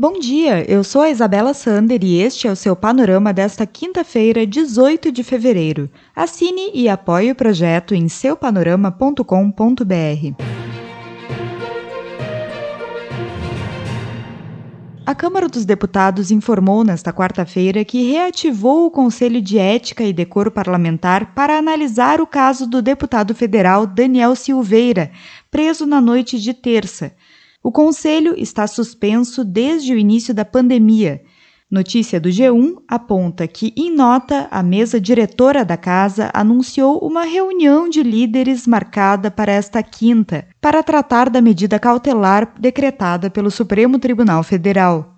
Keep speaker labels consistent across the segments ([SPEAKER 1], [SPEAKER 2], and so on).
[SPEAKER 1] Bom dia, eu sou a Isabela Sander e este é o seu panorama desta quinta-feira, 18 de fevereiro. Assine e apoie o projeto em seupanorama.com.br. A Câmara dos Deputados informou nesta quarta-feira que reativou o Conselho de Ética e Decoro Parlamentar para analisar o caso do deputado federal Daniel Silveira, preso na noite de terça. O conselho está suspenso desde o início da pandemia. Notícia do G1 aponta que, em nota, a mesa diretora da casa anunciou uma reunião de líderes marcada para esta quinta, para tratar da medida cautelar decretada pelo Supremo Tribunal Federal.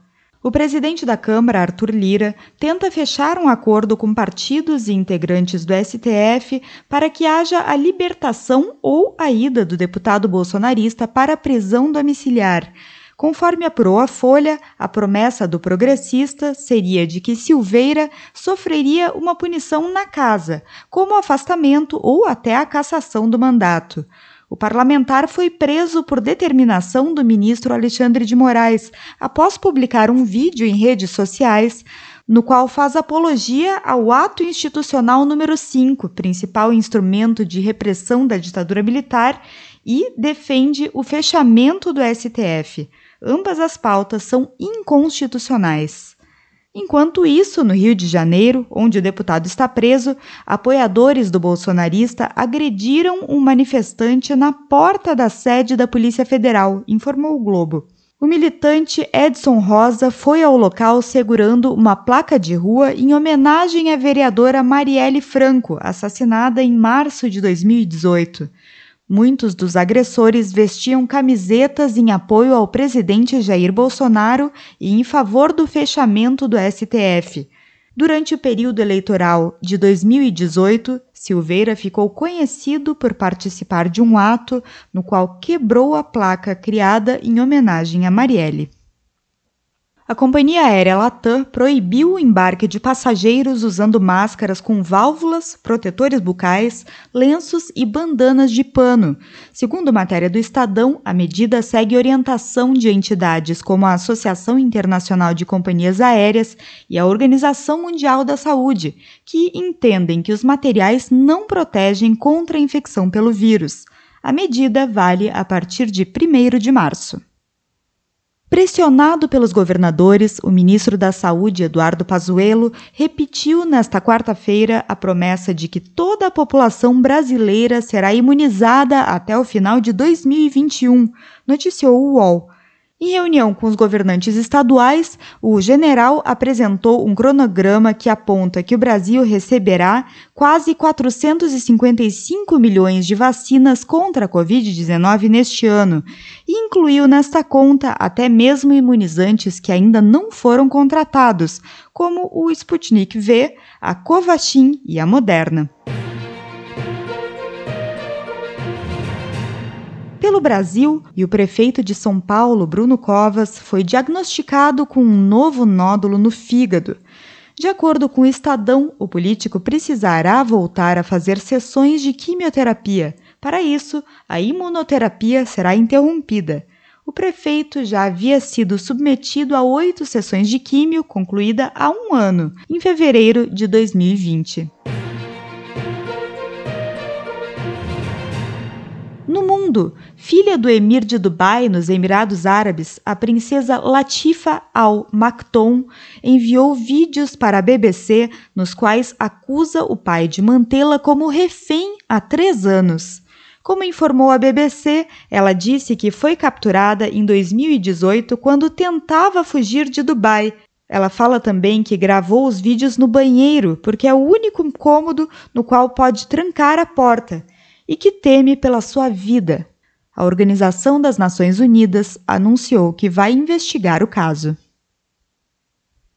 [SPEAKER 1] O presidente da Câmara, Arthur Lira, tenta fechar um acordo com partidos e integrantes do STF para que haja a libertação ou a ida do deputado bolsonarista para a prisão domiciliar. Conforme apurou a Folha, a promessa do progressista seria de que Silveira sofreria uma punição na casa, como afastamento ou até a cassação do mandato. O parlamentar foi preso por determinação do ministro Alexandre de Moraes, após publicar um vídeo em redes sociais no qual faz apologia ao ato institucional número 5, principal instrumento de repressão da ditadura militar, e defende o fechamento do STF. Ambas as pautas são inconstitucionais. Enquanto isso, no Rio de Janeiro, onde o deputado está preso, apoiadores do bolsonarista agrediram um manifestante na porta da sede da Polícia Federal, informou o Globo. O militante Edson Rosa foi ao local segurando uma placa de rua em homenagem à vereadora Marielle Franco, assassinada em março de 2018. Muitos dos agressores vestiam camisetas em apoio ao presidente Jair Bolsonaro e em favor do fechamento do STF. Durante o período eleitoral de 2018, Silveira ficou conhecido por participar de um ato no qual quebrou a placa criada em homenagem a Marielle. A companhia aérea Latam proibiu o embarque de passageiros usando máscaras com válvulas, protetores bucais, lenços e bandanas de pano. Segundo matéria do Estadão, a medida segue orientação de entidades como a Associação Internacional de Companhias Aéreas e a Organização Mundial da Saúde, que entendem que os materiais não protegem contra a infecção pelo vírus. A medida vale a partir de 1 de março. Pressionado pelos governadores, o ministro da Saúde, Eduardo Pazuello, repetiu nesta quarta-feira a promessa de que toda a população brasileira será imunizada até o final de 2021, noticiou o UOL. Em reunião com os governantes estaduais, o general apresentou um cronograma que aponta que o Brasil receberá quase 455 milhões de vacinas contra a Covid-19 neste ano e incluiu nesta conta até mesmo imunizantes que ainda não foram contratados, como o Sputnik V, a Covaxin e a Moderna. Pelo Brasil e o prefeito de São Paulo, Bruno Covas, foi diagnosticado com um novo nódulo no fígado. De acordo com o Estadão, o político precisará voltar a fazer sessões de quimioterapia. Para isso, a imunoterapia será interrompida. O prefeito já havia sido submetido a oito sessões de químio, concluída há um ano, em fevereiro de 2020. Filha do emir de Dubai, nos Emirados Árabes, a princesa Latifa Al Maktoum enviou vídeos para a BBC nos quais acusa o pai de mantê-la como refém há três anos. Como informou a BBC, ela disse que foi capturada em 2018 quando tentava fugir de Dubai. Ela fala também que gravou os vídeos no banheiro porque é o único cômodo no qual pode trancar a porta e que teme pela sua vida. A Organização das Nações Unidas anunciou que vai investigar o caso.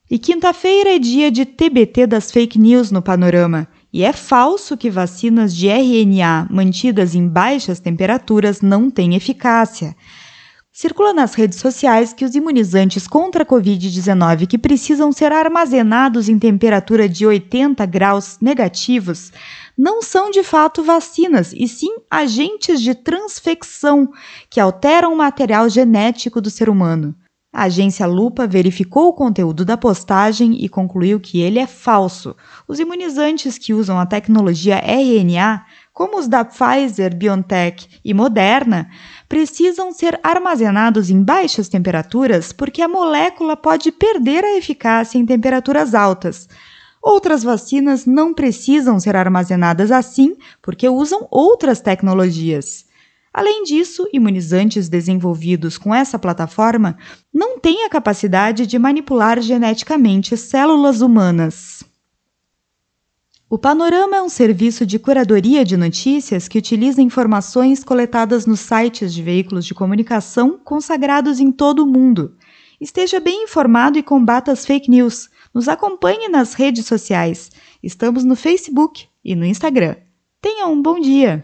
[SPEAKER 1] E quinta-feira é dia de TBT das fake news no panorama. E é falso que vacinas de RNA mantidas em baixas temperaturas não têm eficácia. Circula nas redes sociais que os imunizantes contra a Covid-19 que precisam ser armazenados em temperatura de 80 graus negativos não são de fato vacinas, e sim agentes de transfecção que alteram o material genético do ser humano. A agência Lupa verificou o conteúdo da postagem e concluiu que ele é falso. Os imunizantes que usam a tecnologia RNA, como os da Pfizer, BioNTech e Moderna, precisam ser armazenados em baixas temperaturas porque a molécula pode perder a eficácia em temperaturas altas. Outras vacinas não precisam ser armazenadas assim porque usam outras tecnologias. Além disso, imunizantes desenvolvidos com essa plataforma não têm a capacidade de manipular geneticamente células humanas. O Panorama é um serviço de curadoria de notícias que utiliza informações coletadas nos sites de veículos de comunicação consagrados em todo o mundo. Esteja bem informado e combata as fake news. Nos acompanhe nas redes sociais. Estamos no Facebook e no Instagram. Tenha um bom dia!